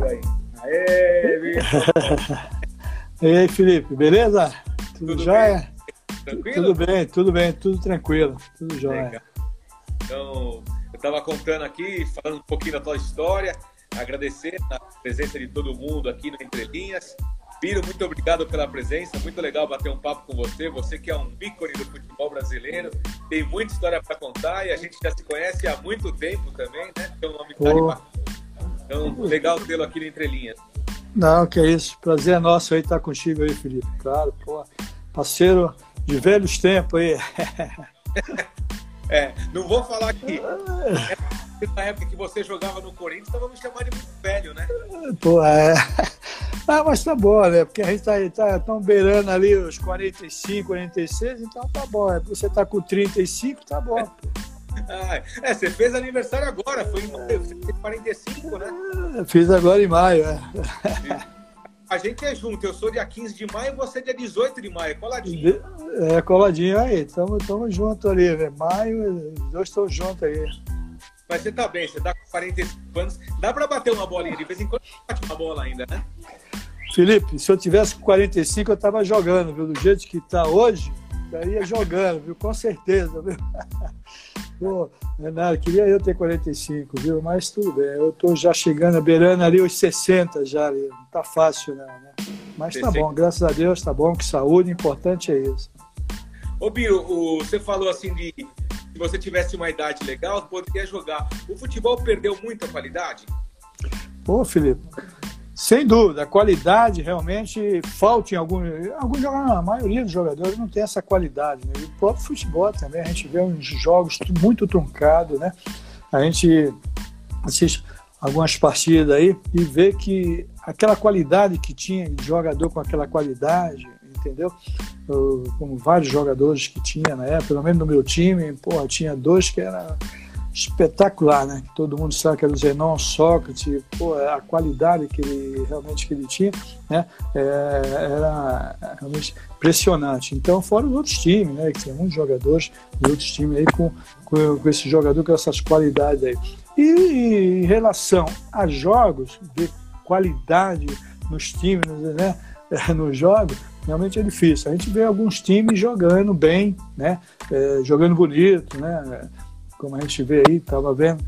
Biro aí. Aê, e aí, Felipe, beleza? Tudo, Tudo jóia? Tranquilo? Tudo bem, tudo bem, tudo tranquilo, tudo jóia. Legal. Então, eu estava contando aqui, falando um pouquinho da tua história, agradecer a presença de todo mundo aqui no Entre Linhas. Biro, muito obrigado pela presença, muito legal bater um papo com você. Você que é um ícone do futebol brasileiro, tem muita história para contar e a gente já se conhece há muito tempo também, né? Tem um nome Pô. Então, legal tê-lo aqui no Entre Linhas. Não, que é isso, prazer é nosso aí estar contigo aí, Felipe. Claro, pô, parceiro de velhos tempos aí. É, não vou falar que na época que você jogava no Corinthians, tava me chamando de muito velho, né? Pô, é. Ah, mas tá bom, né? Porque a gente tá, tá tão beirando ali os 45, 46, então tá bom. É, Você tá com 35, tá bom. pô. Ah, é, você fez aniversário agora, foi em maio, você tem 45, né? Fiz agora em maio, é. A gente é junto, eu sou dia 15 de maio e você é dia 18 de maio, coladinho. É, coladinho aí, tamo, tamo junto ali, né? Maio, os dois estão juntos aí. Mas você tá bem, você tá com 45 anos, dá pra bater uma bolinha, de vez em quando bate uma bola ainda, né? Felipe, se eu tivesse com 45, eu tava jogando, viu? Do jeito que tá hoje, estaria jogando, viu? Com certeza, viu? Pô, Renato, queria eu ter 45, viu? Mas tudo bem, eu tô já chegando, beirando ali os 60 já ali. Não tá fácil, não, né? Mas tá 60. bom, graças a Deus, tá bom, que saúde, importante é isso. Ô Biro, você falou assim de se você tivesse uma idade legal, poderia jogar. O futebol perdeu muita qualidade? Pô, Felipe, sem dúvida, a qualidade realmente falta em alguns. Alguns jogadores, a maioria dos jogadores não tem essa qualidade. Né? E o próprio futebol também, a gente vê uns jogos muito truncados, né? A gente assiste algumas partidas aí e vê que aquela qualidade que tinha de jogador com aquela qualidade, entendeu? Eu, como vários jogadores que tinha na época, pelo menos no meu time, porra, tinha dois que era espetacular, né? Que todo mundo sabe que era o Zenon, Sócrates, pô, a qualidade que ele realmente que ele tinha, né? É, era realmente impressionante. Então, fora os outros times, né? Que tinha muitos jogadores de outros times aí com, com, com esse jogador com essas qualidades aí. E em relação a jogos, ver qualidade nos times, né? Nos jogos, realmente é difícil. A gente vê alguns times jogando bem, né? É, jogando bonito, né? Como a gente vê aí, estava vendo.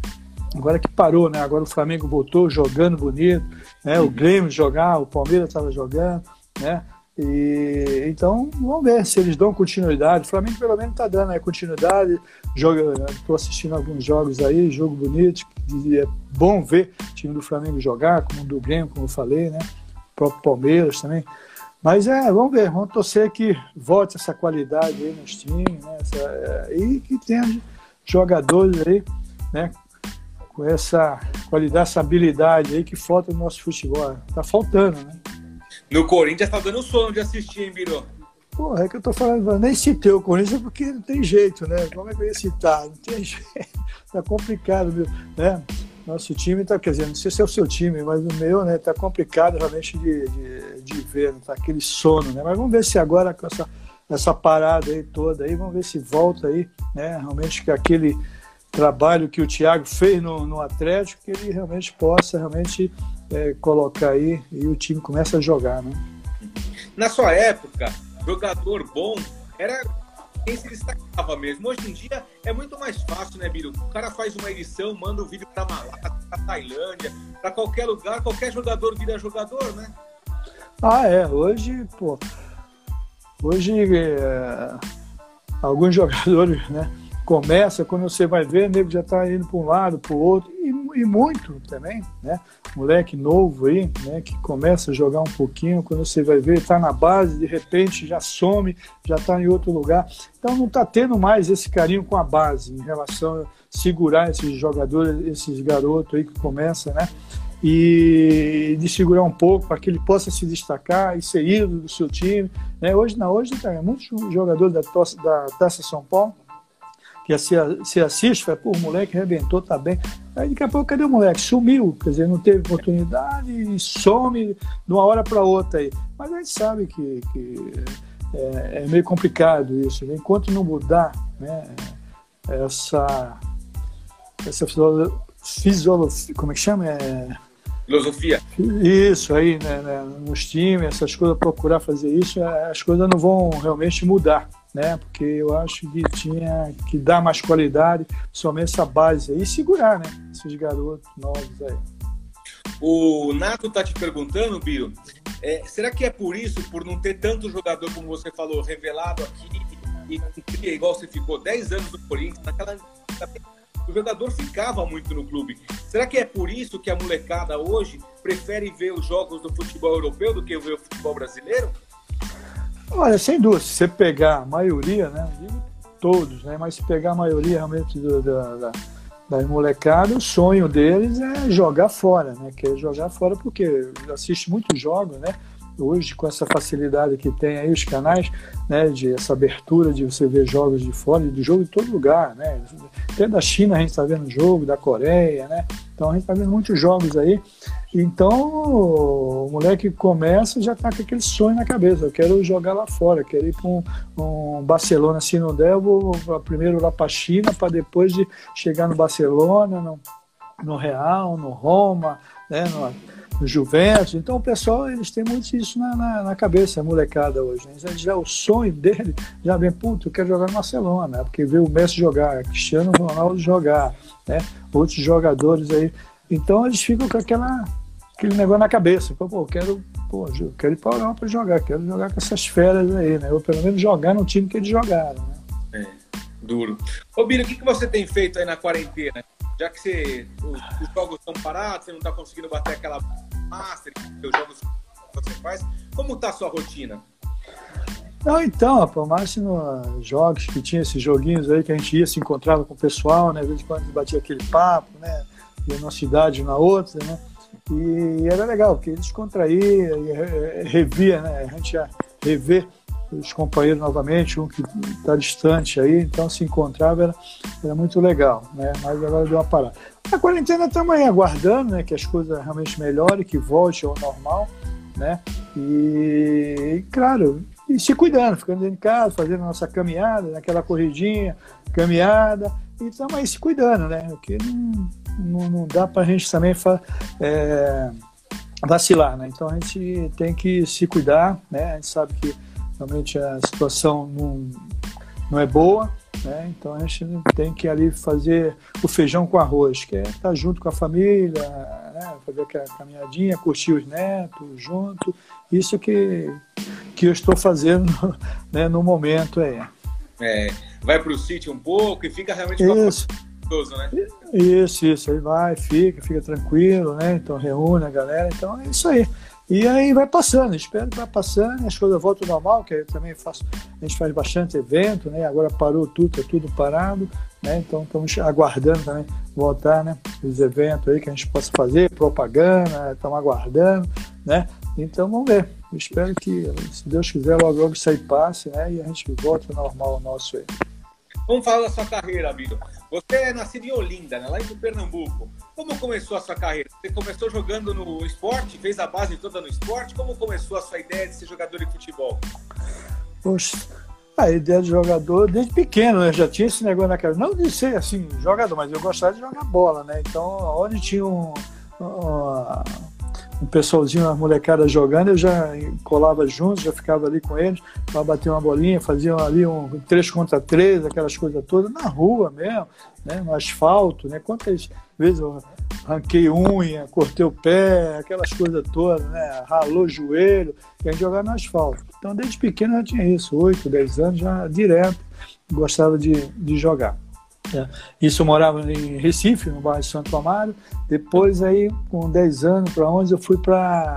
Agora que parou, né? Agora o Flamengo voltou jogando bonito, né? O Grêmio jogar, o Palmeiras estava jogando, né? E então vamos ver se eles dão continuidade. O Flamengo pelo menos está dando aí continuidade. Estou assistindo alguns jogos aí, jogo bonito. e É bom ver o time do Flamengo jogar, como o do Grêmio, como eu falei, né? O próprio Palmeiras também. Mas é, vamos ver, vamos torcer que volte essa qualidade aí nos times, né? Essa, é, e que tenha jogadores aí, né? Com essa qualidade, essa habilidade aí que falta no nosso futebol. Tá faltando, né? No Corinthians tá dando sono de assistir, hein, Biro? Porra, é que eu tô falando, nem citei o Corinthians porque não tem jeito, né? Como é que eu ia citar? Não tem jeito. Tá complicado, viu? né? Nosso time tá, quer dizer, não sei se é o seu time, mas o meu, né, tá complicado realmente de, de, de ver, né? tá aquele sono, né? Mas vamos ver se agora com essa, essa parada aí toda aí, vamos ver se volta aí, né? Realmente que aquele trabalho que o Thiago fez no, no Atlético, que ele realmente possa realmente é, colocar aí e o time começa a jogar, né? Na sua época, jogador bom era quem se destacava mesmo. Hoje em dia é muito mais fácil, né, Biro? O cara faz uma edição, manda o vídeo pra Malásia, pra Tailândia, pra qualquer lugar, qualquer jogador vira jogador, né? Ah, é. Hoje, pô. Hoje, é, alguns jogadores, né? Começa, quando você vai ver, o nego já tá indo para um lado, para o outro, e, e muito também, né? Moleque novo aí, né? Que começa a jogar um pouquinho, quando você vai ver, tá na base, de repente já some, já tá em outro lugar. Então não tá tendo mais esse carinho com a base em relação a segurar esses jogadores, esses garotos aí que começam, né? E de segurar um pouco para que ele possa se destacar e ser ídolo do seu time. Né? Hoje não, hoje tem muitos jogadores da, da Taça São Paulo que se, se assiste, fala, pô, o moleque arrebentou, tá bem. Aí daqui a pouco, cadê o moleque? Sumiu, quer dizer, não teve oportunidade e some de uma hora para outra aí. Mas a gente sabe que, que é, é meio complicado isso. né? Enquanto não mudar né, essa, essa fisiologia, como é que chama? É, filosofia. Isso aí, né, né, nos times, essas coisas, procurar fazer isso, as coisas não vão realmente mudar, né? Porque eu acho que tinha que dar mais qualidade, somente essa base aí, e segurar, né? Esses garotos novos aí. O Nato tá te perguntando, Biro, é, será que é por isso, por não ter tanto jogador, como você falou, revelado aqui, e, e igual você ficou 10 anos no Corinthians, naquela o jogador ficava muito no clube. Será que é por isso que a molecada hoje prefere ver os jogos do futebol europeu do que ver o futebol brasileiro? Olha, sem dúvida, se você pegar a maioria, né? Digo todos, né? Mas se pegar a maioria realmente da, da, das molecadas, o sonho deles é jogar fora, né? Quer jogar fora porque assiste muitos jogos, né? Hoje com essa facilidade que tem aí os canais, né, de essa abertura de você ver jogos de fora, de jogo de todo lugar, né, até da China a gente está vendo jogo, da Coreia, né, então a gente está vendo muitos jogos aí, então o moleque começa já está com aquele sonho na cabeça, eu quero jogar lá fora, quero ir para um, um, Barcelona, se não der, eu vou primeiro lá para a China, para depois de chegar no Barcelona, no, no Real, no Roma, né, no, Juventus. Então o pessoal, eles têm muito isso na, na, na cabeça, a molecada hoje. Né? Já o sonho dele já vem, puto, eu quero jogar no Barcelona, né? porque vê o Messi jogar, Cristiano Ronaldo jogar, né? outros jogadores aí. Então eles ficam com aquela, aquele negócio na cabeça. Pô, eu quero, pô, quero ir para a Europa jogar, quero jogar com essas feras aí, né? Ou pelo menos jogar no time que eles jogaram. Né? É, duro. Ô, o que, que você tem feito aí na quarentena? Já que você, os, os jogos estão parados, você não está conseguindo bater aquela Master, os jogos que você faz. Como tá a sua rotina? Não, então, a Márcio nos jogos que tinha esses joguinhos aí que a gente ia, se encontrava com o pessoal, né? Às vezes quando batia aquele papo, né? Ia numa cidade na outra, né? E era legal, porque eles contraía, revia, né? A gente ia rever os companheiros novamente, um que está distante aí, então se encontrava, era, era muito legal, né? Mas agora deu uma parada. A quarentena estamos aí aguardando, né, que as coisas realmente melhorem, que volte ao normal, né? E, claro, e se cuidando, ficando dentro de casa, fazendo a nossa caminhada, naquela corridinha, caminhada, e estamos aí se cuidando, né? Porque não, não, não dá para a gente também é, vacilar, né? Então a gente tem que se cuidar, né? A gente sabe que realmente a situação não, não é boa, né? Então a gente tem que ali fazer o feijão com arroz, que é estar junto com a família, né? fazer aquela caminhadinha, curtir os netos junto. Isso que, que eu estou fazendo né, no momento aí. É, vai para o sítio um pouco e fica realmente isso. Gostoso, né? Isso, isso. Aí vai, fica, fica tranquilo, né? Então reúne a galera. Então é isso aí. E aí vai passando, espero que vai passando, as coisas voltam ao normal, que eu também faço, a gente faz bastante evento, né? Agora parou tudo, é tudo parado, né? Então estamos aguardando também voltar, né? Os eventos aí que a gente possa fazer, propaganda, estamos aguardando, né? Então vamos ver. Eu espero que, se Deus quiser, logo logo isso aí passe, né? E a gente volte ao normal nosso aí. Vamos falar da sua carreira, amigo. Você é nascido em Olinda, né? lá em Pernambuco. Como começou a sua carreira? Você começou jogando no esporte, fez a base toda no esporte. Como começou a sua ideia de ser jogador de futebol? Poxa, a ideia de jogador desde pequeno, né? Já tinha esse negócio na cabeça. Não de ser assim, jogador, mas eu gostava de jogar bola, né? Então, onde tinha um, um pessoalzinho, uma molecada jogando, eu já colava junto, já ficava ali com eles, para bater uma bolinha, faziam ali um 3 contra 3, aquelas coisas todas, na rua mesmo, né, no asfalto, né? Quantas vezes eu ranquei unha, cortei o pé, aquelas coisas todas, né? Ralou o joelho, e a gente jogava no asfalto. Então, desde pequeno já tinha isso, 8, 10 anos, já direto, gostava de, de jogar. É. Isso eu morava em Recife, no bairro de Santo Amaro. Depois, aí, com 10 anos para 11, eu fui para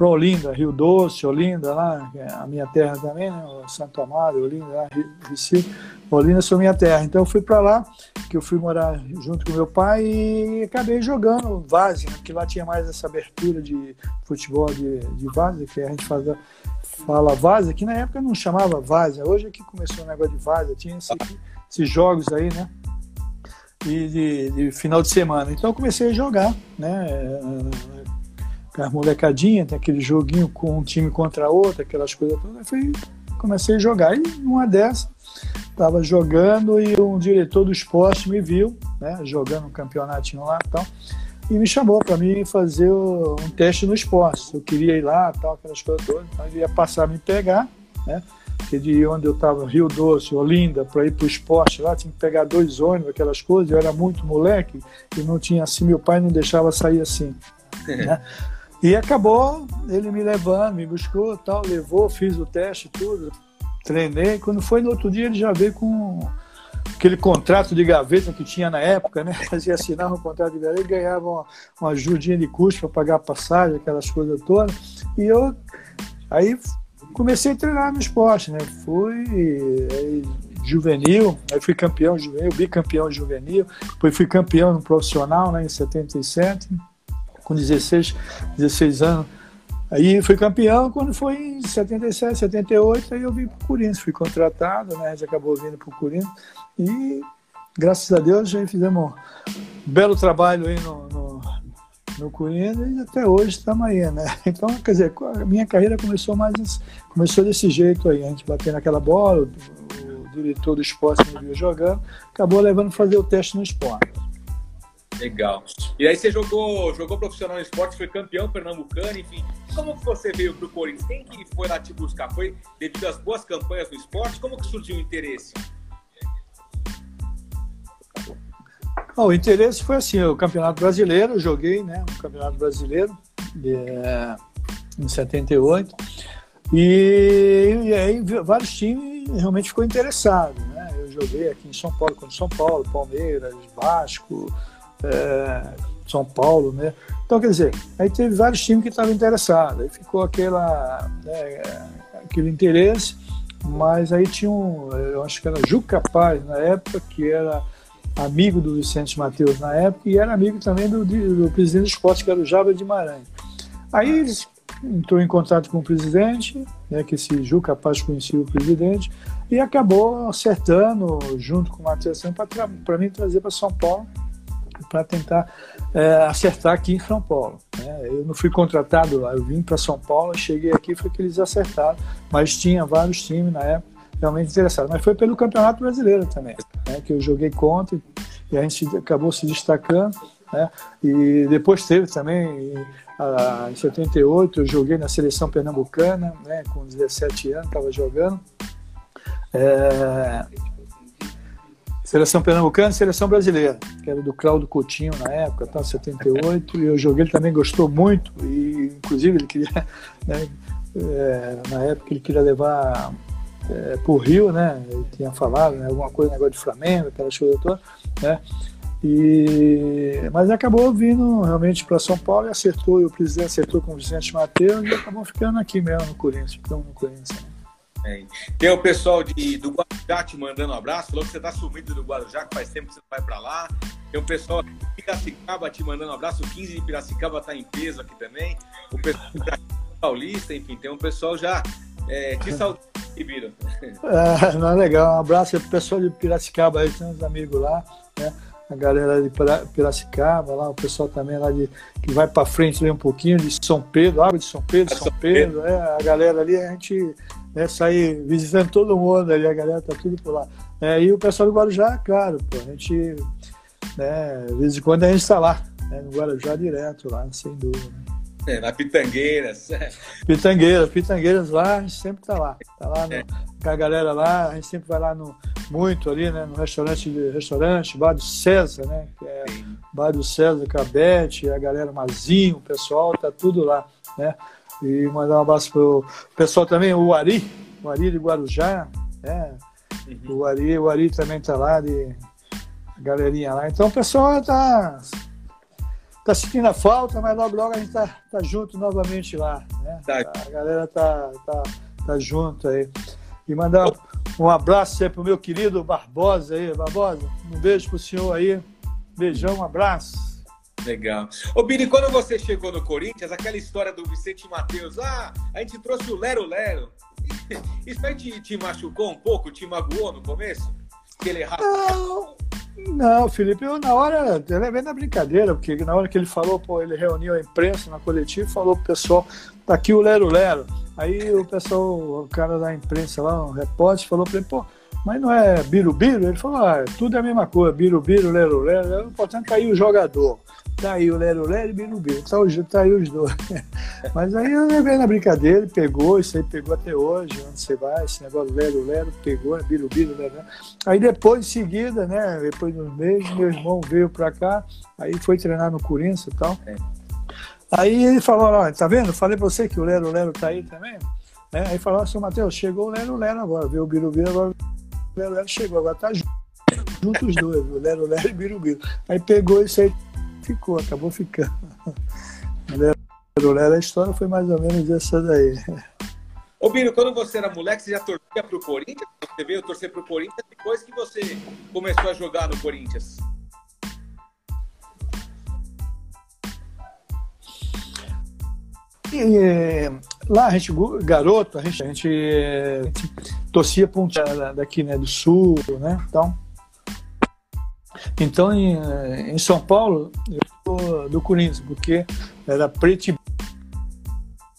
Olinda, Rio Doce, Olinda, lá, é a minha terra também, né? Santo Amaro, Olinda, lá, Recife. Olinda sou minha terra. Então eu fui para lá, que eu fui morar junto com meu pai e acabei jogando Vaze, né? que lá tinha mais essa abertura de futebol de, de que a gente faz, fala Vaze, que na época não chamava Vaze, hoje é que começou o negócio de Vaze, tinha esse esses jogos aí, né? E de, de, final de semana. Então eu comecei a jogar, né? Com as molecadinhas, tem aquele joguinho com um time contra outro, aquelas coisas todas. Fui, comecei a jogar. E numa dessas, estava jogando e um diretor do esporte me viu, né? Jogando um campeonatinho lá e tal. e me chamou para mim fazer um teste no esporte. Eu queria ir lá, tal, aquelas coisas todas. Então ele ia passar a me pegar, né? Porque de onde eu estava, Rio Doce, Olinda, para ir para o esporte lá, tinha que pegar dois ônibus, aquelas coisas. Eu era muito moleque e não tinha assim, meu pai não deixava sair assim. né? E acabou ele me levando, me buscou, tal, levou, fiz o teste, tudo, treinei. Quando foi no outro dia, ele já veio com aquele contrato de gaveta que tinha na época, né? Fazia assinar um contrato de gaveta e ganhava uma, uma ajudinha de custo para pagar a passagem, aquelas coisas todas. E eu aí comecei a treinar no esporte, né? Fui aí, juvenil, aí fui campeão juvenil, bicampeão juvenil, depois fui campeão no profissional, né, em 77 com 16, 16 anos. Aí fui campeão quando foi em 77, 78, aí eu vim para o Corinthians, fui contratado, né? Gente acabou vindo para o Corinthians e graças a Deus já fizemos um belo trabalho aí no, no, no Corinthians e até hoje estamos aí, né? Então, quer dizer, a minha carreira começou mais começou desse jeito aí, a gente batendo naquela bola, o, o diretor do esporte me viu jogando, acabou levando fazer o teste no esporte. Legal. E aí você jogou, jogou profissional no esporte, foi campeão pernambucano, enfim. Como que você veio para o Corinthians? Quem que foi lá te buscar? Foi devido às boas campanhas no esporte? Como que surgiu o interesse? O interesse foi assim, o Campeonato Brasileiro, eu joguei, né, o Campeonato Brasileiro é, em 78. E, e aí vários times realmente ficou interessado, né? Eu joguei aqui em São Paulo contra São Paulo, Palmeiras, Vasco, é, São Paulo, né? Então, quer dizer, aí teve vários times que estavam interessados, aí ficou aquela, né, aquele interesse, mas aí tinha um, eu acho que era Juca Paz na época, que era amigo do Vicente Mateus na época e era amigo também do, do presidente do esporte, que era o Java de Maranhão. Aí eles entrou em contato com o presidente, né, que esse Juca Paz conhecia o presidente, e acabou acertando, junto com o Matheus, para mim trazer para São Paulo para tentar é, acertar aqui em São Paulo. Né? Eu não fui contratado lá, eu vim para São Paulo, cheguei aqui foi que eles acertaram, mas tinha vários times na época realmente interessados. Mas foi pelo Campeonato Brasileiro também, né? que eu joguei contra e a gente acabou se destacando. Né? E depois teve também, em 78, eu joguei na seleção pernambucana, né? com 17 anos, estava jogando. É, Seleção Pernambucana e Seleção Brasileira, que era do Claudio Coutinho na época, tá, 78, e eu joguei, ele também gostou muito, e inclusive ele queria, né, é, na época ele queria levar é, para o Rio, né, ele tinha falado né, alguma coisa, negócio de Flamengo, aquela coisa toda, né, e, mas acabou vindo realmente para São Paulo e acertou, e o presidente acertou com o Vicente Mateus e acabou ficando aqui mesmo no Corinthians, ficamos no Corinthians. Né. Tem o pessoal de, do Guarujá te mandando um abraço, falou que você tá sumido do Guarujá, que faz tempo que você não vai para lá. Tem o pessoal de Piracicaba te mandando um abraço, o 15 de Piracicaba tá em peso aqui também. O pessoal de Paulista, enfim, tem um pessoal já é, te saudando, Biro. É, não, legal, um abraço pro pessoal de Piracicaba aí, tem uns amigos lá, né? a galera de Piracicaba, lá, o pessoal também lá de que vai para frente ali um pouquinho de São Pedro, água de São Pedro, São, São Pedro, Pedro. É, a galera ali, a gente né, sair visitando todo mundo ali, a galera tá tudo por lá. É, e o pessoal do Guarujá, claro, pô, a gente, né, de vez em quando a gente está lá, né, no Guarujá direto lá, sem dúvida. É, na Pitangueiras. Pitangueiras, Pitangueiras lá, a gente sempre tá lá. Tá lá no, é. com a galera lá, a gente sempre vai lá no, muito ali, né, no restaurante, restaurante, Bar do César, né, que é. Bar do César, Cabete, a galera Mazinho, o pessoal, tá tudo lá, né. E mandar um abraço pro pessoal também, o Ari, o Ari de Guarujá, né? Uhum. O, Ari, o Ari também tá lá, de galerinha lá. Então o pessoal tá, tá sentindo a falta, mas logo logo a gente tá, tá junto novamente lá. Né? Tá. A galera tá, tá, tá junto aí. E mandar um abraço aí pro meu querido Barbosa aí, Barbosa. Um beijo pro senhor aí. Beijão, um abraço. Legal. Ô, Bini, quando você chegou no Corinthians, aquela história do Vicente Matheus, ah, a gente trouxe o Lero Lero. Isso aí te, te machucou um pouco, te magoou no começo? Que ele errava? Não, não, Felipe, eu na hora, eu levei na brincadeira, porque na hora que ele falou, pô, ele reuniu a imprensa na coletiva e falou pro pessoal, tá aqui o Lero Lero. Aí o pessoal, o cara da imprensa lá, um repórter, falou pra ele, pô, mas não é birubiru? Ele falou, ah, tudo é a mesma coisa, birubiru, lero, lero, o importante tá aí o jogador. Tá aí o Lero Lero e Birubiru, tá, tá aí os dois. Mas aí eu levei na brincadeira, ele pegou, isso aí pegou até hoje, onde você vai, esse negócio Lero Lero, pegou, Birubiru, Lero Lero. Aí depois, em seguida, né, depois de uns meses, meu irmão veio pra cá, aí foi treinar no Corinthians e tal. É. Aí ele falou, ó, tá vendo? Falei pra você que o Lero Lero tá aí também. É, aí falou, seu Matheus, chegou o Lero Lero agora, viu o Birubiru, agora Lero Lero chegou, agora tá junto, junto os dois, o Lero Lero e Birubiru. Aí pegou isso aí ficou, acabou ficando. Lero, a história foi mais ou menos essa daí. Ô Biro, quando você era moleque, você já torcia pro Corinthians? Você veio torcer pro Corinthians depois que você começou a jogar no Corinthians? E, é, lá a gente, garoto, a gente, a gente, a gente torcia para um daqui, né, do sul, né, então então, em, eh, em São Paulo, eu sou do Corinthians, porque era preto e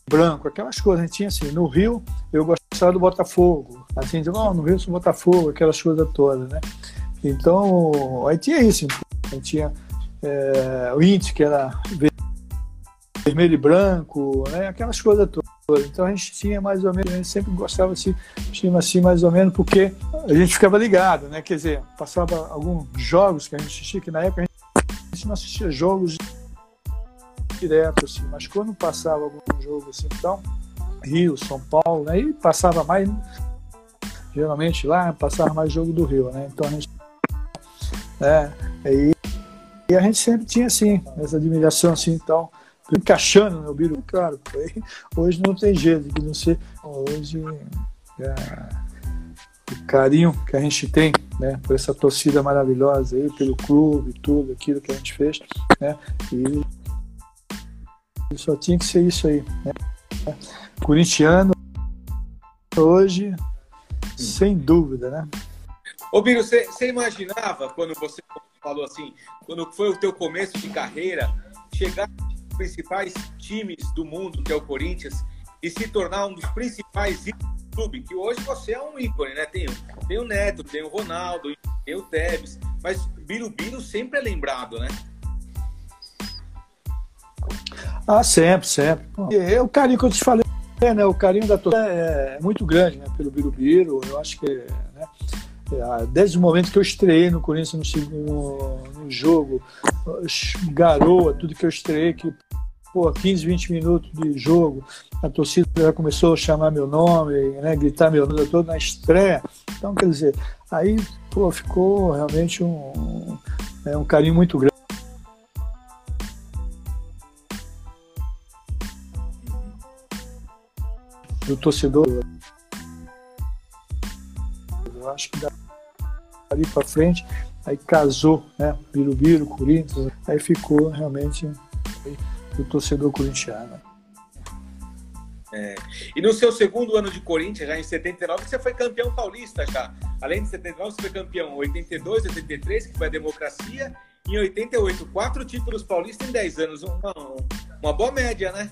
branco, aquelas coisas. A gente tinha assim, no Rio, eu gostava do Botafogo. Assim, oh, no Rio sou Botafogo, aquelas coisas todas, né? Então, aí tinha isso. Aí tinha é, o Inter, que era vermelho e branco, né? aquelas coisas todas. Então a gente tinha mais ou menos, a gente sempre gostava assim, tinha assim mais ou menos, porque a gente ficava ligado, né? Quer dizer, passava alguns jogos que a gente assistia, que na época a gente não assistia jogos direto, assim, mas quando passava algum jogo assim, então, Rio, São Paulo, aí né, passava mais, geralmente lá, passava mais jogo do Rio, né? Então a gente. É, aí, e a gente sempre tinha assim, essa admiração assim, então encaixando no Biru, claro. Hoje não tem jeito de não ser. Hoje é, o carinho que a gente tem, né, por essa torcida maravilhosa aí, pelo clube, tudo aquilo que a gente fez, né, e só tinha que ser isso aí, né. Corintiano hoje, sem dúvida, né. Ô Biro, você imaginava quando você falou assim, quando foi o teu começo de carreira, chegar principais times do mundo, que é o Corinthians, e se tornar um dos principais ícones do clube, que hoje você é um ícone, né? Tem, tem o Neto, tem o Ronaldo, tem o Tevez, mas Birubiru sempre é lembrado, né? Ah, sempre, sempre. É o carinho que eu te falei, né? O carinho da torcida é muito grande, né? Pelo Birubiru, eu acho que, né? É, desde o momento que eu estreiei no Corinthians no, no jogo, garoa, tudo que eu estreiei, que pô, 15, 20 minutos de jogo, a torcida já começou a chamar meu nome, né, gritar meu nome todo na estreia. Então, quer dizer, aí pô, ficou realmente um, é, um carinho muito grande. Do torcedor. Eu acho que dali para frente, aí casou, né? Birubiru, Corinthians, aí ficou realmente do torcedor corintiano. É. E no seu segundo ano de Corinthians, já em 79, você foi campeão paulista já. Além de 79, você foi campeão 82, 83, que foi a democracia, e em 88. Quatro títulos paulistas em 10 anos. Uma, uma boa média, né?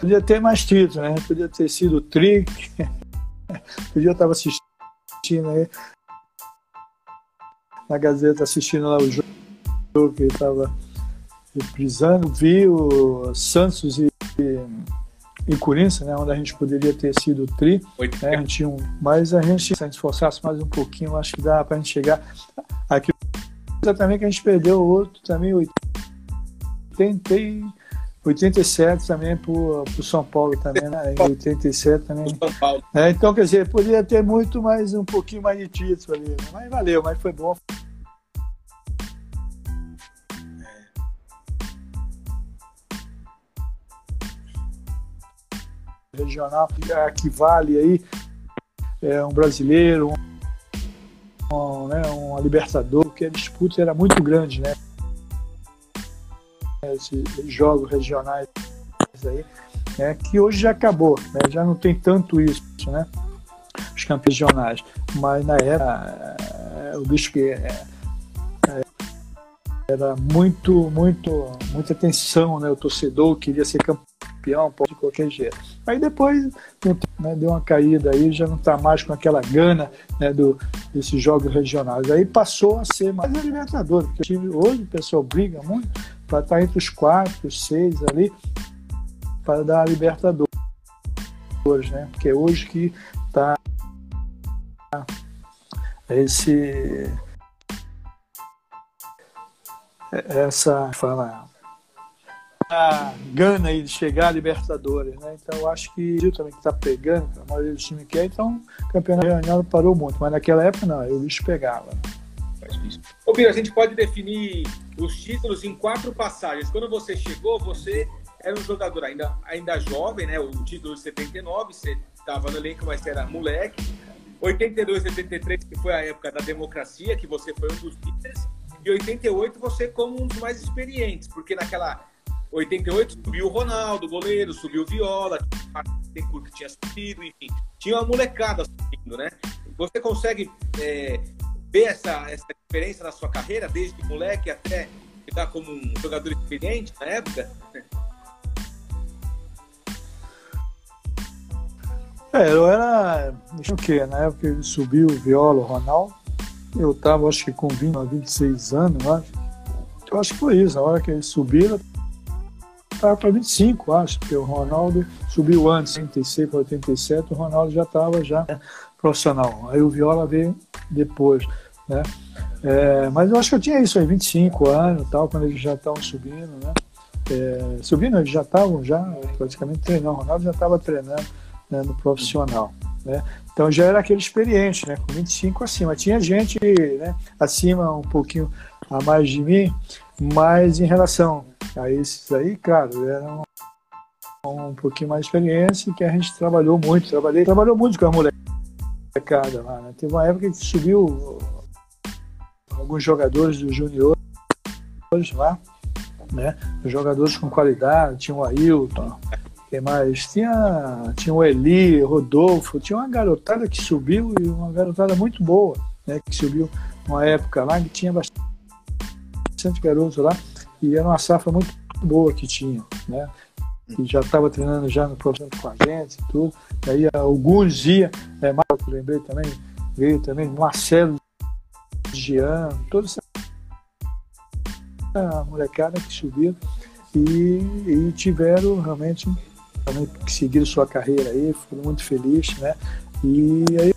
Podia ter mais títulos, né? Podia ter sido o Trick. Podia estar assistindo aí na Gazeta assistindo lá o jogo que estava reprisando, vi o Santos e, e, Corinthians, né, onde a gente poderia ter sido tri, né, a gente tinha um, mas a gente, se a gente esforçasse mais um pouquinho, acho que dá para a gente chegar aqui. Também que a gente perdeu o outro também, 80, 87 também para o São Paulo também, né? Em 87 também. É, então, quer dizer, poderia ter muito mais, um pouquinho mais de título ali, né? mas valeu, mas foi bom. Regional que vale aí é, um brasileiro, um, um, né, um Libertador, que a disputa era muito grande, né? Esses jogos regionais aí, né, que hoje já acabou, né, já não tem tanto isso, né? Os campeões regionais, mas na época é, o bicho que é, é, era muito, muito, muita tensão, né? O torcedor queria ser campeão campeão, de qualquer jeito. Aí depois né, deu uma caída aí, já não está mais com aquela gana né, do, desses jogos regionais. Aí passou a ser mais a Libertadores, porque hoje o pessoal briga muito para estar tá entre os quatro, os seis ali, para dar a Libertadores, né? Porque é hoje que está esse essa fala gana aí de chegar a Libertadores, né? Então eu acho que o também que está pegando, a maioria dos times quer, então o campeonato regional parou muito, mas naquela época não, o bicho pegava. Ô Bira, a gente pode definir os títulos em quatro passagens. Quando você chegou, você era um jogador ainda, ainda jovem, né? O título de 79, você estava no elenco, mas era moleque. 82, 83, que foi a época da democracia, que você foi um dos líderes. E 88, você como um dos mais experientes, porque naquela 88 subiu o Ronaldo, goleiro, subiu o Viola, que tinha subido, enfim. Tinha uma molecada subindo, né? Você consegue é, ver essa, essa diferença na sua carreira, desde moleque até ficar como um jogador experiente na época? É, eu era. O que? Na época ele subiu o Viola, o Ronaldo. Eu tava, acho que com 20 a 26 anos, eu acho. Eu acho que foi isso. Na hora que eles subiram, estava para 25, acho, porque o Ronaldo subiu antes, 86 para 87, o Ronaldo já estava já profissional. Aí o Viola veio depois, né? É, mas eu acho que eu tinha isso aí, 25 anos tal, quando eles já estavam subindo, né? É, subindo, eles já estavam já praticamente treinando, o Ronaldo já estava treinando né, no profissional. Né? Então já era aquele experiente, né? com 25 acima. Tinha gente né, acima um pouquinho a mais de mim, mas em relação a esses aí, claro, eram um pouquinho mais experiência que a gente trabalhou muito, trabalhei, trabalhou muito com a molecada lá. Né? Teve uma época que subiu alguns jogadores do juniores lá, né? Jogadores com qualidade, tinha o Ailton, quem mais? Tinha, tinha o Eli, Rodolfo, tinha uma garotada que subiu e uma garotada muito boa, né? Que subiu uma época lá que tinha bastante garotos lá e era uma safra muito boa que tinha, né? Que já estava treinando já no profissional com a gente e tudo. E aí alguns dias, é, Marco, lembrei também, veio também, Marcelo Gian, toda essa molecada que subiu e, e tiveram realmente também seguiram sua carreira aí, foram muito felizes, né? E aí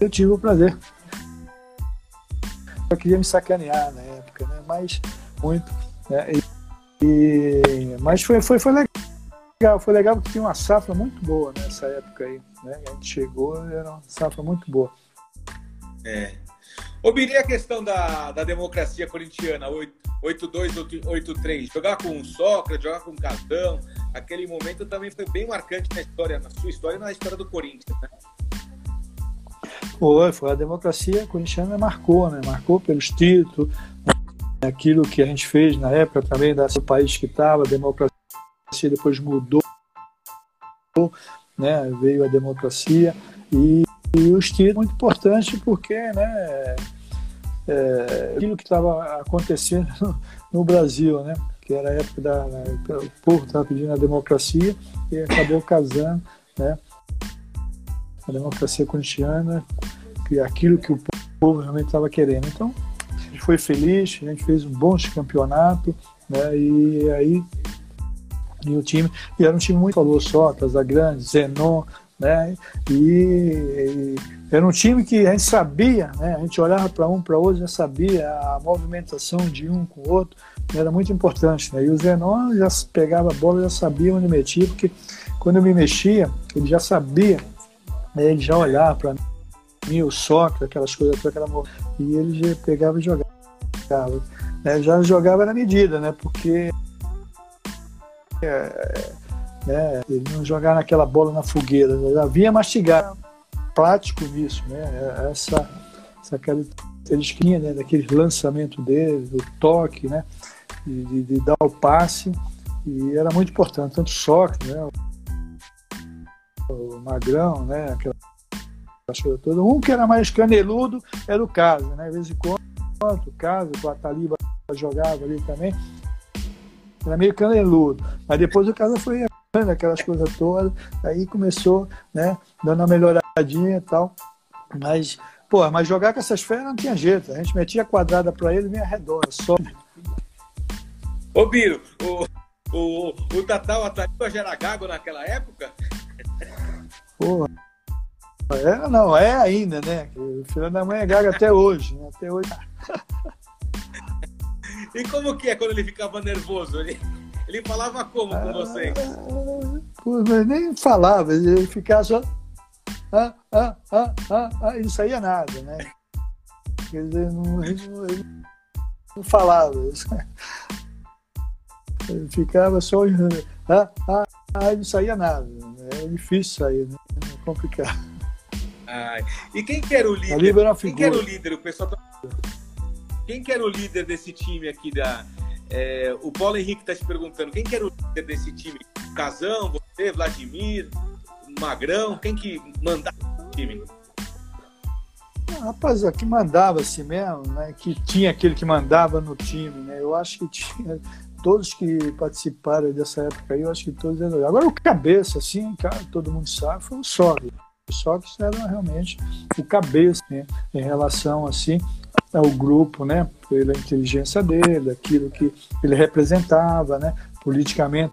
eu tive o prazer. Eu queria me sacanear na época, né? Mas muito, né? E, e, mas foi, foi, foi legal, foi legal porque tinha uma safra muito boa nessa época aí, né? A gente chegou, era uma safra muito boa. É. Obiria a questão da, da democracia corintiana, 8-2, 8-3. Jogar com o Sócrates, jogar com o Catão, aquele momento também foi bem marcante na história, na sua história e na história do Corinthians, né? Foi, foi a democracia corintiana marcou, né? Marcou pelos títulos, né? aquilo que a gente fez na época também do país que estava, a democracia depois mudou, né? Veio a democracia e, e os títulos muito importante porque, né? é, aquilo que estava acontecendo no Brasil, né? que era a época da o povo estava pedindo a democracia e acabou casando, né? A democracia corintiana, que aquilo que o povo realmente estava querendo. Então, a gente foi feliz, a gente fez um bom campeonato, né? E aí e o time, e era um time muito falou só, Grande, Zenon, né? E, e, era um time que a gente sabia, né? A gente olhava para um para outro, já sabia a movimentação de um com o outro, era muito importante, né? E o Zenon já pegava a bola, já sabia onde metia, porque quando eu me mexia, ele já sabia, né? ele já olhava para mim, o Sócrates, aquelas coisas, aquela e ele já pegava e jogava. Né? Já jogava na medida, né? Porque é, né? Ele não jogar naquela bola na fogueira, já havia mastigado prático nisso, né? Essa, essa característica né? daquele lançamento dele, do toque, né? De, de, de, dar o passe e era muito importante, tanto o Sócrates, né? O Magrão, né? Aquela coisa toda. Um que era mais caneludo era o Casa, né? De vez em quando, o Casa, o Ataliba jogava ali também. era meio caneludo. Mas depois o cara foi aquelas coisas todas, aí começou, né, dando uma melhoradinha e tal. Mas, pô, mas jogar com essas férias não tinha jeito. A gente metia quadrada para ele meia redonda, só. Ô, Biro, o, o, o Tatal Atariba já era gago naquela época? Porra. É, não, é ainda, né? O filho da mãe é gago até hoje, né? Até hoje. E como que é quando ele ficava nervoso? Ele, ele falava como com vocês? Pô, mas nem falava, ele ficava só. Ah, ah, ah, ah, ah, e não saía nada, né? Quer dizer, não, ele, não, ele não falava. Ele ficava só. Ah, ah, ah, e não saía nada. É difícil sair, né? É complicado. Ai. E quem que era o líder? Era quem que era o líder? O pessoal tá... Quem que era o líder desse time aqui da. É, o Paulo Henrique está te perguntando, quem que era o líder desse time? Casão, você, Vladimir, Magrão, quem que mandava o time? Ah, rapaz, aqui mandava assim mesmo, né? Que tinha aquele que mandava no time, né? Eu acho que tinha todos que participaram dessa época aí, eu acho que todos eram. Agora o cabeça, assim, cara, todo mundo sabe, foi o Sócrates. O Sócrates era realmente o cabeça né? em relação assim ao grupo, né? Pela inteligência dele, aquilo que ele representava, né? Politicamente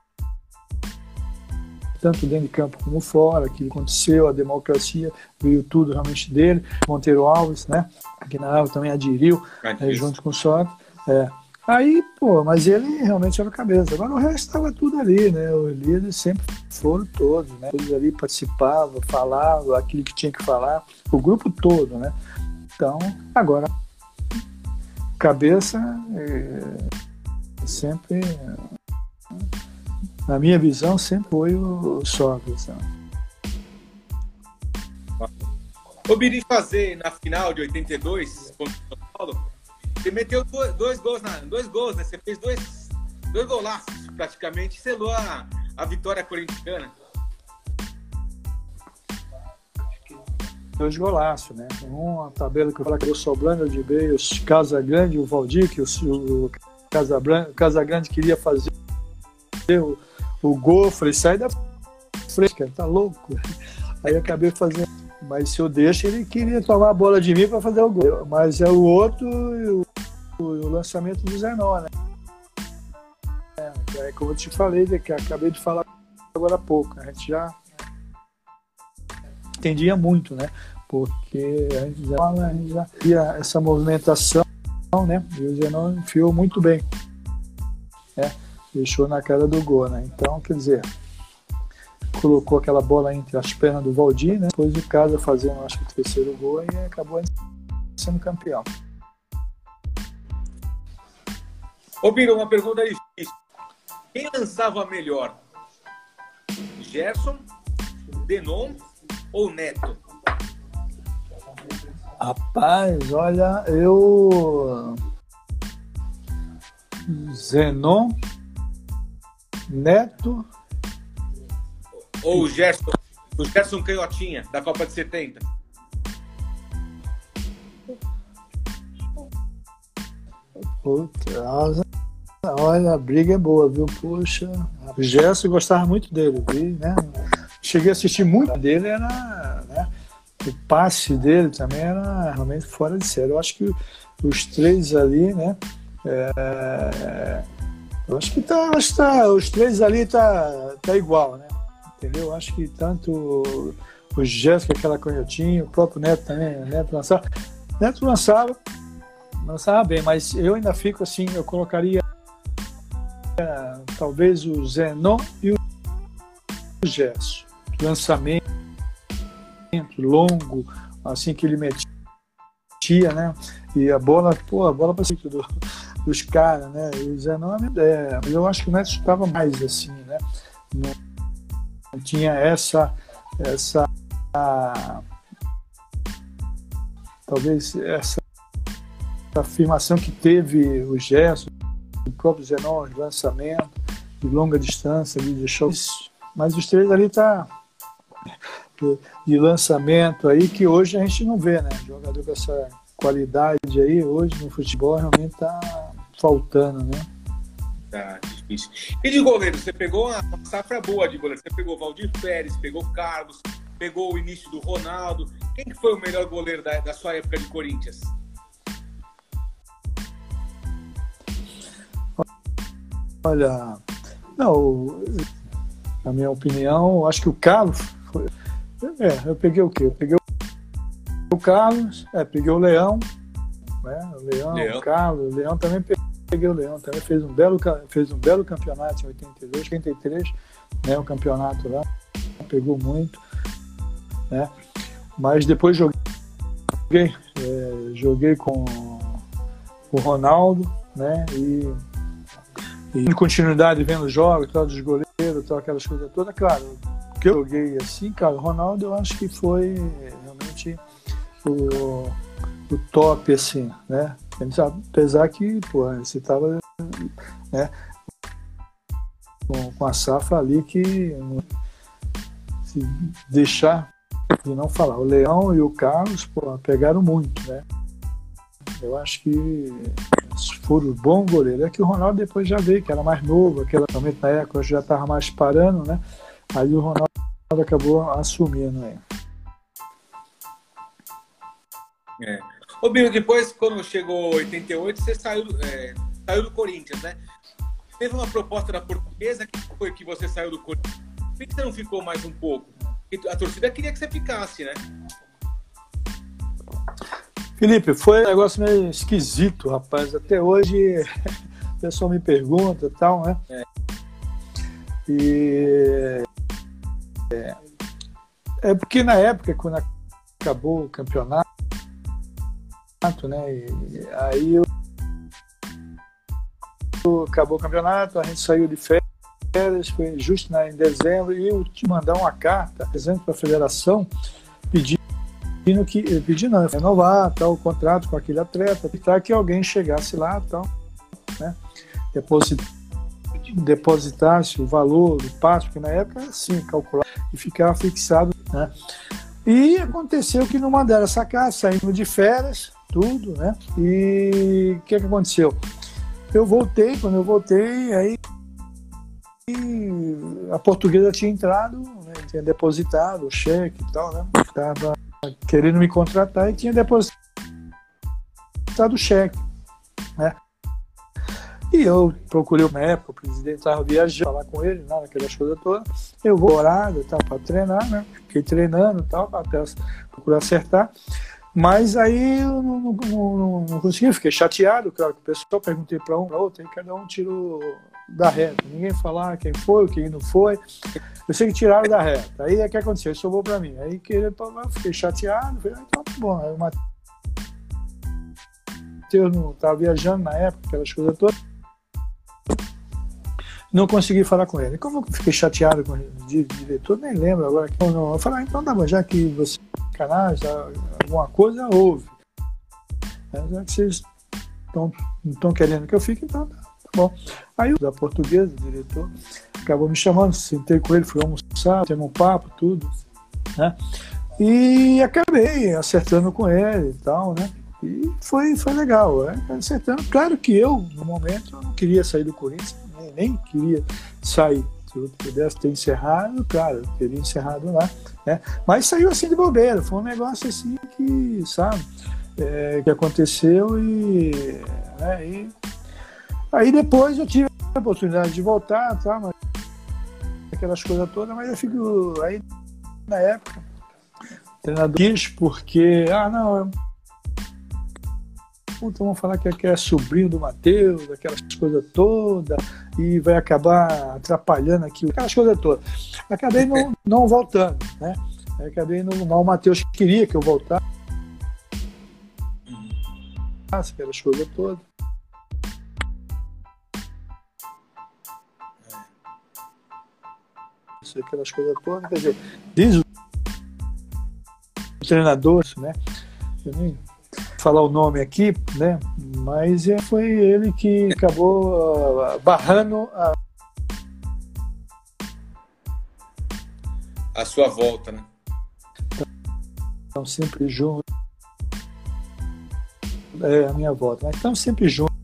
tanto dentro de campo como fora, que aconteceu, a democracia veio tudo realmente dele, Monteiro Alves, né, que na água também aderiu, é, junto com o Sócrates, é. Aí, pô, mas ele realmente era cabeça. Agora o resto estava tudo ali, né? Os líderes sempre foram todos, né? Todos ali participavam, falavam aquilo que tinha que falar, o grupo todo, né? Então, agora, cabeça é, sempre na minha visão, sempre foi o Sócrates. Né? O Biri fazer na final de 82 contra o São Paulo, você meteu dois, gols, na, dois gols, né? Você fez dois, dois golaços praticamente selou a, a vitória corintiana. Dois golaços, né? Um, a tabela que eu falo que eu sobrando de meio, o Casa Grande, o Valdir, que o, o Casa, Grande queria fazer o, o gol, falei, sai da frente, cara, tá louco. Aí acabei fazendo. Mas se eu deixo, ele queria tomar a bola de mim para fazer o gol. Mas é o outro o, lançamento do Zenon, né? É, é, como eu te falei, né, que acabei de falar agora há pouco. A gente já entendia muito, né? Porque a gente já, a gente já via essa movimentação, né? E o Zenon enfiou muito bem. É deixou na cara do gol, né? Então, quer dizer, colocou aquela bola entre as pernas do Valdir, né? Depois o Casa fazendo, acho que o terceiro gol e acabou sendo campeão. Ô, Biro, uma pergunta difícil. Quem lançava melhor? Gerson, Denon ou Neto? Rapaz, olha, eu. Zenon Neto. Ou o Gerson, o Gerson Canhotinha, da Copa de 70. Puta, olha, a briga é boa, viu? Poxa, o Gerson gostava muito dele, viu? Né? Cheguei a assistir muito dele, era. Né? O passe dele também era realmente fora de série. Eu acho que os três ali, né? É, eu acho que tá, acho que tá, os três ali tá, tá igual, né? Entendeu? Eu acho que tanto o Jéssica, aquela canhotinha, o próprio Neto também, o Neto lançava. Neto lançava, lançava bem, mas eu ainda fico assim, eu colocaria talvez o Zenon e o Gesso. Lançamento longo, assim que ele metia, né? E a bola, pô, a bola para do, dos caras, né? E o não é. Mas eu acho que o Neto estava mais assim, né? Não, não tinha essa, essa a, talvez essa afirmação que teve o Gerson, o próprio Zenon, de lançamento, de longa distância, de shows. Mas os três ali tá de lançamento aí que hoje a gente não vê, né? Jogador com essa qualidade aí hoje no futebol realmente tá faltando, né? Tá, difícil. E de goleiro, você pegou uma, safra boa de goleiro. Você pegou Valdir Pérez, pegou Carlos, pegou o início do Ronaldo. Quem que foi o melhor goleiro da, da sua época de Corinthians? Olha, não, na minha opinião, acho que o Carlos foi, é, eu peguei o quê? Eu peguei o Carlos, é, peguei o Leão, né? O Leão, Leão. o Carlos, o Leão também peguei o Leão, também fez um belo, fez um belo campeonato em 82, 83, né? O campeonato lá, pegou muito, né? Mas depois joguei, é, joguei com o Ronaldo, né? E, e continuidade vendo jogos, tal, dos goleiros, tal, aquelas coisas todas, claro, que eu joguei assim, cara, o Ronaldo eu acho que foi realmente o, o top, assim, né? Apesar que, pô, você tava né, com, com a safra ali que se deixar de não falar. O Leão e o Carlos, pô, pegaram muito, né? Eu acho que foram bom goleiro. É que o Ronaldo depois já veio, que era mais novo, aquela momento na época já estava mais parando, né? Aí o Ronaldo acabou assumindo aí. É. Ô Bino, depois, quando chegou 88, você saiu, é, saiu do Corinthians, né? Teve uma proposta da portuguesa que foi que você saiu do Corinthians. Por que você não ficou mais um pouco? A torcida queria que você ficasse, né? Felipe, foi um negócio meio esquisito, rapaz. Até hoje o pessoal me pergunta e tal, né? É. E é, é porque na época, quando acabou o campeonato, né? E aí eu, acabou o campeonato, a gente saiu de férias, foi justo né, em dezembro, e eu te mandar uma carta, exemplo, para a federação, pedindo que pedindo renovar tal, o contrato com aquele atleta, para que alguém chegasse lá tal, né? Depositasse o valor do passe, porque na época assim, calcular e ficava fixado. Né? E aconteceu que não mandaram casa, saímos de férias, tudo, né? E o que, que aconteceu? Eu voltei, quando eu voltei, aí a portuguesa tinha entrado, né? tinha depositado o cheque e tal, né? Estava querendo me contratar e tinha depositado o cheque, né? E eu procurei uma época, o presidente estava viajando, falar com ele, nada, aquelas coisas todas. Eu vou orar, tá, para treinar, né? Fiquei treinando tal, até procurar acertar. Mas aí eu não, não, não, não consegui, fiquei chateado, claro, o pessoal perguntei para um, para outro, aí cada um tirou da reta. Ninguém falar quem foi, quem não foi. Eu sei que tiraram da reta. Aí o que aconteceu? Sobrou para mim. Aí que eu fiquei chateado, falei, ah, então bom. Aí o Matheus não estava viajando na época, aquelas coisas todas não consegui falar com ele. Como eu fiquei chateado com o diretor, nem lembro agora. Não, eu falei, ah, então tá bom, já que você canais, alguma coisa houve. Já que vocês não estão querendo que eu fique, então tá, tá bom. Aí o da portuguesa, o diretor, acabou me chamando, sentei com ele, fui almoçar, temos um papo, tudo. Né? E acabei acertando com ele e tal, né? E foi, foi legal, né? acertando. Claro que eu, no momento, não queria sair do Corinthians, nem, nem queria sair. Se eu pudesse ter encerrado, claro, eu teria encerrado lá. Né? Mas saiu assim de bobeira, foi um negócio assim que, sabe, é, que aconteceu e, né, e, aí depois eu tive a oportunidade de voltar, tá, mas, aquelas coisas todas, mas eu fico aí na época, treinador quis porque, ah, não, puta, vão falar que é sobrinho do Matheus, aquelas coisas todas, e vai acabar atrapalhando aqui, aquelas coisas todas. Acabei não, não voltando, né? Acabei não, o Matheus queria que eu voltasse, aquelas coisas todas. aquelas coisas todas, quer dizer, diz o treinador, né? Eu nem falar o nome aqui, né? Mas é, foi ele que acabou uh, barrando a... a sua volta, né? Estão sempre juntos. É a minha volta, mas estão sempre juntos.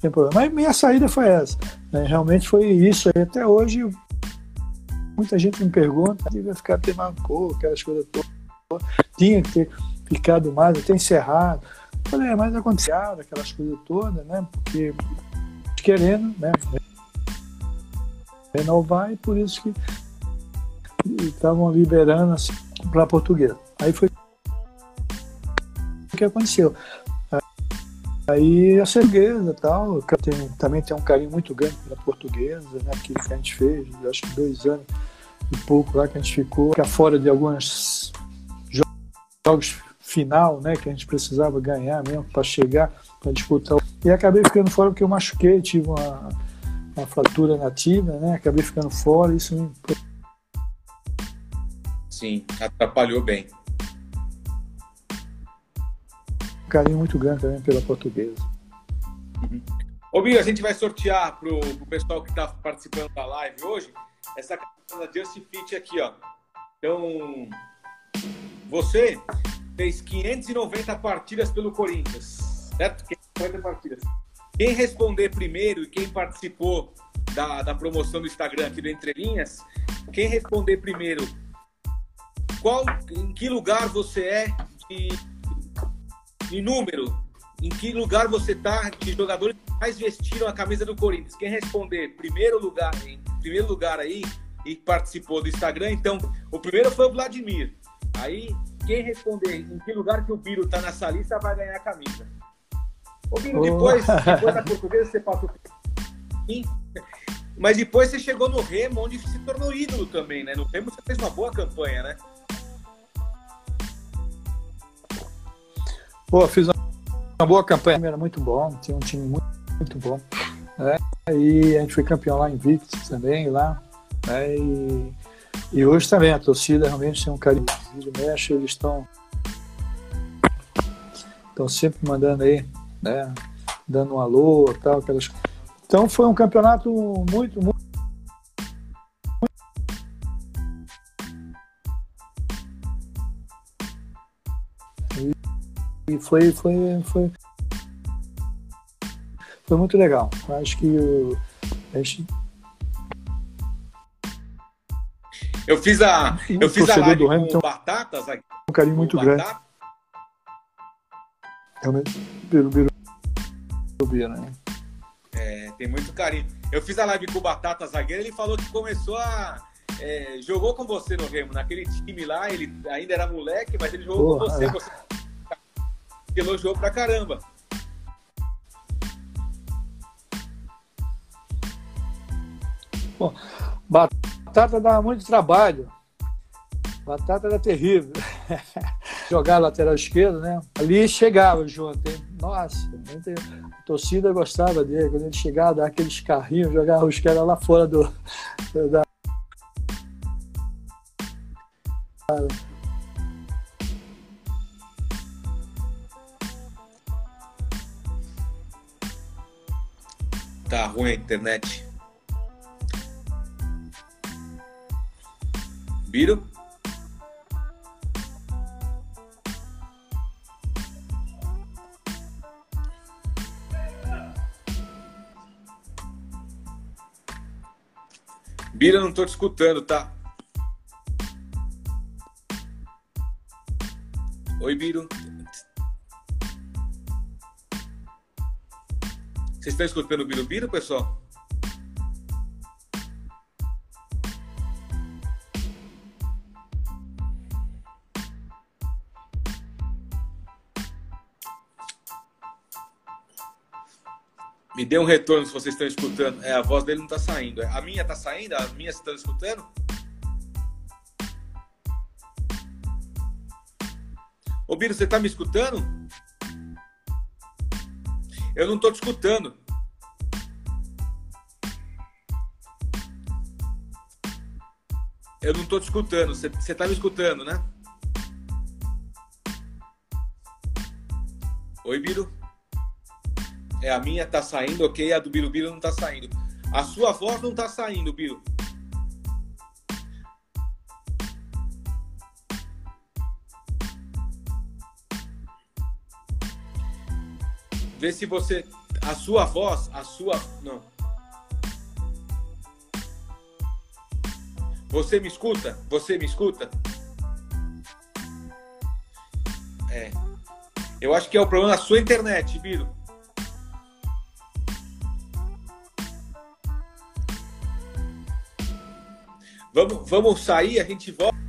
tem problema. Mas minha saída foi essa. Né? Realmente foi isso aí. Até hoje, muita gente me pergunta, vai ficar Temanco, aquelas coisas todas. Tinha que ter ficado mais, até encerrado. Falei, é, mas aconteceu aquelas coisas todas, né? Porque querendo, né? Renovar e por isso que estavam liberando assim, para português. Aí foi o que aconteceu. Aí a portuguesa tal, tem, também tem um carinho muito grande pela portuguesa, né? Aquilo que a gente fez, acho que dois anos e pouco lá que a gente ficou, ficar fora de alguns jogos final, né? Que a gente precisava ganhar mesmo para chegar, para disputar. E acabei ficando fora porque eu machuquei, tive uma, uma fratura nativa, né? Acabei ficando fora, isso me Sim, atrapalhou bem. Um carinho muito grande também pela portuguesa. Uhum. Ô, Bia, a gente vai sortear pro, pro pessoal que está participando da live hoje essa camisa da Just Fit aqui, ó. Então, você fez 590 partidas pelo Corinthians, certo? 590 partidas. Quem responder primeiro e quem participou da, da promoção do Instagram aqui do Entre Linhas, quem responder primeiro qual, em que lugar você é de, de número? Em que lugar você está de jogadores que mais vestiram a camisa do Corinthians? Quem responder primeiro lugar, em primeiro lugar aí e participou do Instagram, então o primeiro foi o Vladimir. Aí quem responder em que lugar que o Biro está nessa lista vai ganhar a camisa. Ô Biro, depois, depois da portuguesa você passou mas depois você chegou no Remo, onde se tornou ídolo também, né? No Remo você fez uma boa campanha, né? Pô, fiz uma boa campanha, era muito bom, tinha um time muito, muito bom. Né? E a gente foi campeão lá em Victor também, lá. Né? E, e, hoje também a torcida realmente tem um carinho. Vira mexe, eles estão estão sempre mandando aí, né? Dando um alô tal, aquelas Então foi um campeonato muito, muito E foi, foi, foi, foi muito legal. Acho que o, a gente Eu fiz a, eu fiz a live do Hamilton, com batatas aqui. Um carinho muito grande. Realmente, pelo né? É, tem muito carinho. Eu fiz a live com o Batata Zagueiro, ele falou que começou a. É, jogou com você no Remo, naquele time lá, ele ainda era moleque, mas ele jogou Porra, com você. É. Você elogiou pra caramba. Bom, batata dava muito trabalho. Batata era terrível. Jogar lateral esquerdo, né? Ali chegava junto. Hein? Nossa, a torcida gostava dele. Quando ele chegava, dava aqueles carrinhos, jogava os caras lá fora do, da, Tá ruim a internet. Biro? Bira, não tô te escutando, tá? Oi, Biro. Vocês estão escutando o Birubiru, pessoal? Me dê um retorno se vocês estão escutando. É, a voz dele não está saindo. A minha está saindo? A minha estão escutando? Ô, Biro, você está me escutando? Eu não estou te escutando. Eu não estou te escutando. Você está me escutando, né? Oi, Biro. É, a minha tá saindo, ok. A do Biro não tá saindo. A sua voz não tá saindo, Biro. Vê se você. a sua voz, a sua. Não. Você me escuta? Você me escuta? É. Eu acho que é o problema da sua internet, Biro. Vamos, vamos sair, a gente volta.